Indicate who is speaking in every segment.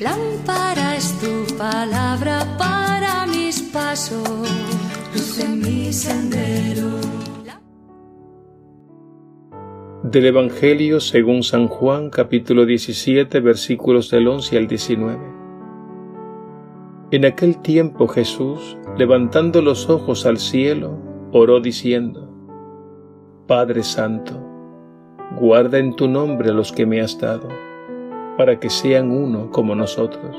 Speaker 1: Lámpara es tu palabra para mis pasos, luz en mi sendero.
Speaker 2: Del Evangelio según San Juan capítulo 17 versículos del 11 al 19. En aquel tiempo Jesús, levantando los ojos al cielo, oró diciendo, Padre Santo, guarda en tu nombre a los que me has dado, para que sean uno como nosotros.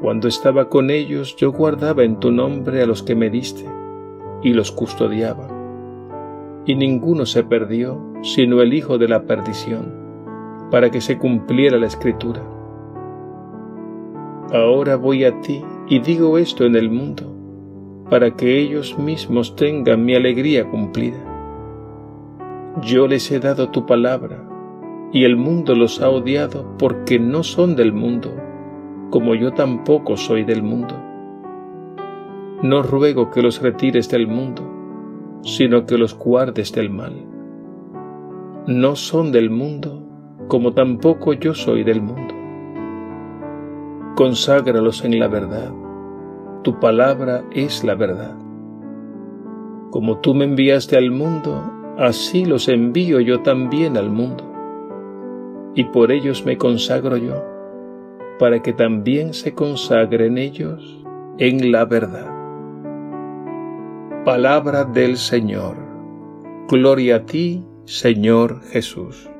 Speaker 2: Cuando estaba con ellos yo guardaba en tu nombre a los que me diste, y los custodiaba. Y ninguno se perdió, sino el Hijo de la perdición, para que se cumpliera la escritura. Ahora voy a ti y digo esto en el mundo, para que ellos mismos tengan mi alegría cumplida. Yo les he dado tu palabra, y el mundo los ha odiado porque no son del mundo, como yo tampoco soy del mundo. No ruego que los retires del mundo, sino que los guardes del mal. No son del mundo, como tampoco yo soy del mundo. Conságralos en la verdad. Tu palabra es la verdad. Como tú me enviaste al mundo, así los envío yo también al mundo. Y por ellos me consagro yo, para que también se consagren ellos en la verdad. Palabra del Señor. Gloria a ti, Señor Jesús.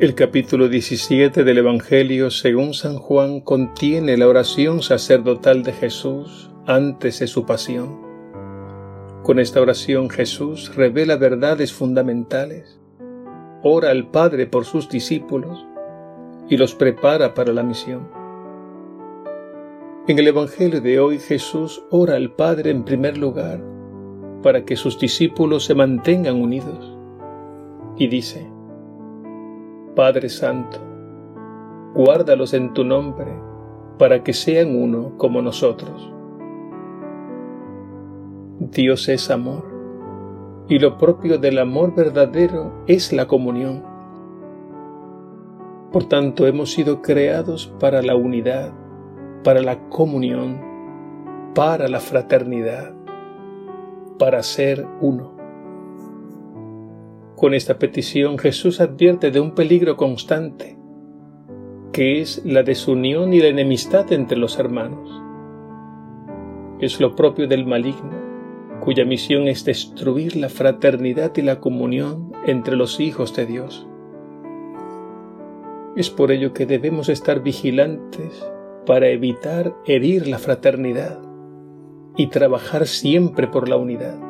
Speaker 3: El capítulo 17 del Evangelio según San Juan contiene la oración sacerdotal de Jesús antes de su pasión. Con esta oración Jesús revela verdades fundamentales, ora al Padre por sus discípulos y los prepara para la misión. En el Evangelio de hoy Jesús ora al Padre en primer lugar para que sus discípulos se mantengan unidos y dice, Padre Santo, guárdalos en tu nombre, para que sean uno como nosotros. Dios es amor, y lo propio del amor verdadero es la comunión. Por tanto, hemos sido creados para la unidad, para la comunión, para la fraternidad, para ser uno. Con esta petición Jesús advierte de un peligro constante, que es la desunión y la enemistad entre los hermanos. Es lo propio del maligno, cuya misión es destruir la fraternidad y la comunión entre los hijos de Dios. Es por ello que debemos estar vigilantes para evitar herir la fraternidad y trabajar siempre por la unidad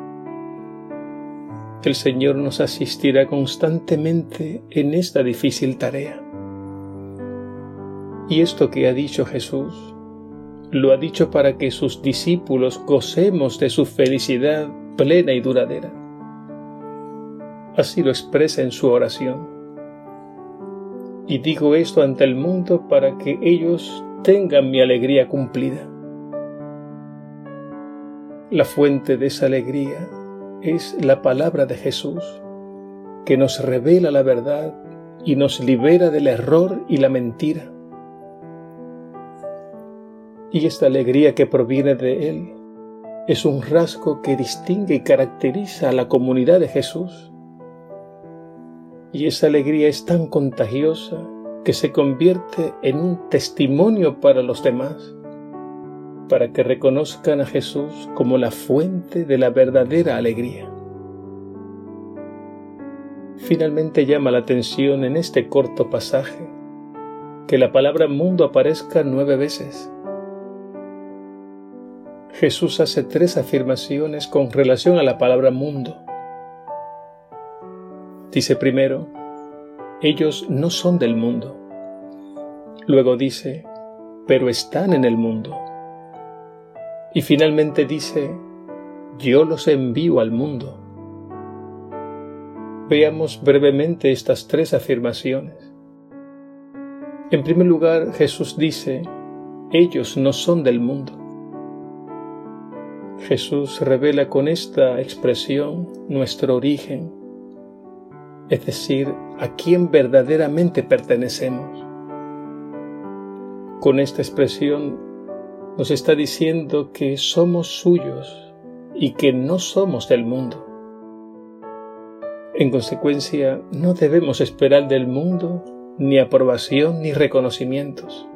Speaker 3: el Señor nos asistirá constantemente en esta difícil tarea. Y esto que ha dicho Jesús, lo ha dicho para que sus discípulos gocemos de su felicidad plena y duradera. Así lo expresa en su oración. Y digo esto ante el mundo para que ellos tengan mi alegría cumplida. La fuente de esa alegría es la palabra de Jesús, que nos revela la verdad y nos libera del error y la mentira. Y esta alegría que proviene de Él es un rasgo que distingue y caracteriza a la comunidad de Jesús. Y esa alegría es tan contagiosa que se convierte en un testimonio para los demás para que reconozcan a Jesús como la fuente de la verdadera alegría. Finalmente llama la atención en este corto pasaje que la palabra mundo aparezca nueve veces. Jesús hace tres afirmaciones con relación a la palabra mundo. Dice primero, ellos no son del mundo. Luego dice, pero están en el mundo. Y finalmente dice, yo los envío al mundo. Veamos brevemente estas tres afirmaciones. En primer lugar, Jesús dice, ellos no son del mundo. Jesús revela con esta expresión nuestro origen, es decir, a quién verdaderamente pertenecemos. Con esta expresión nos está diciendo que somos suyos y que no somos del mundo. En consecuencia, no debemos esperar del mundo ni aprobación ni reconocimientos.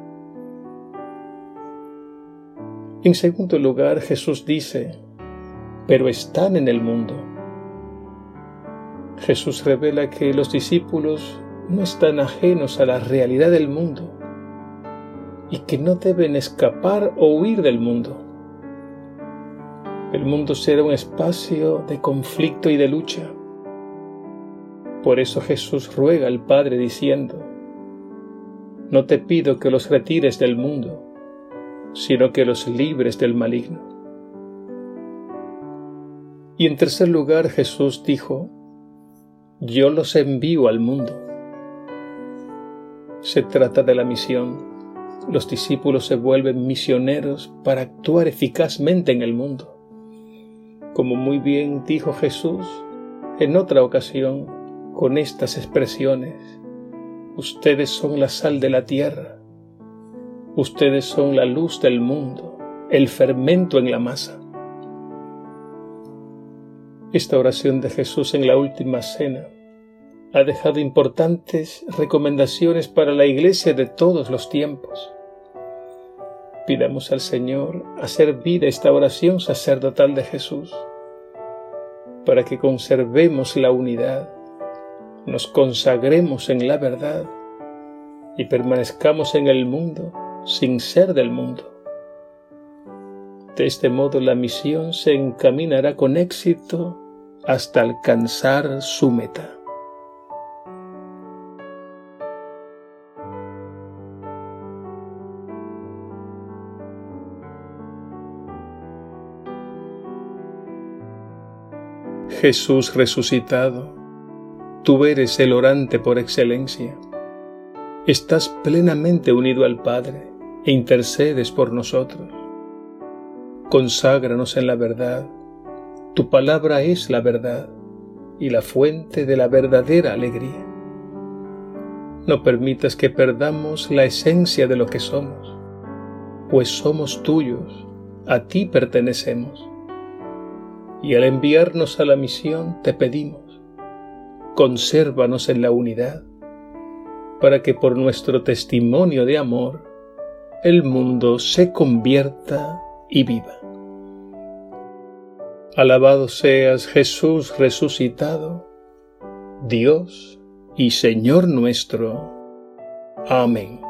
Speaker 3: En segundo lugar, Jesús dice, pero están en el mundo. Jesús revela que los discípulos no están ajenos a la realidad del mundo, y que no deben escapar o huir del mundo. El mundo será un espacio de conflicto y de lucha. Por eso Jesús ruega al Padre diciendo, No te pido que los retires del mundo, sino que los libres del maligno. Y en tercer lugar Jesús dijo, Yo los envío al mundo. Se trata de la misión los discípulos se vuelven misioneros para actuar eficazmente en el mundo. Como muy bien dijo Jesús en otra ocasión con estas expresiones, ustedes son la sal de la tierra, ustedes son la luz del mundo, el fermento en la masa. Esta oración de Jesús en la última cena ha dejado importantes recomendaciones para la Iglesia de todos los tiempos. Pidamos al Señor hacer vida esta oración sacerdotal de Jesús, para que conservemos la unidad, nos consagremos en la verdad y permanezcamos en el mundo sin ser del mundo. De este modo la misión se encaminará con éxito hasta alcanzar su meta. Jesús resucitado, tú eres el orante por excelencia. Estás plenamente unido al Padre e intercedes por nosotros. Conságranos en la verdad. Tu palabra es la verdad y la fuente de la verdadera alegría. No permitas que perdamos la esencia de lo que somos, pues somos tuyos, a ti pertenecemos y al enviarnos a la misión te pedimos, consérvanos en la unidad, para que por nuestro testimonio de amor el mundo se convierta y viva. Alabado seas Jesús resucitado, Dios y Señor nuestro. Amén.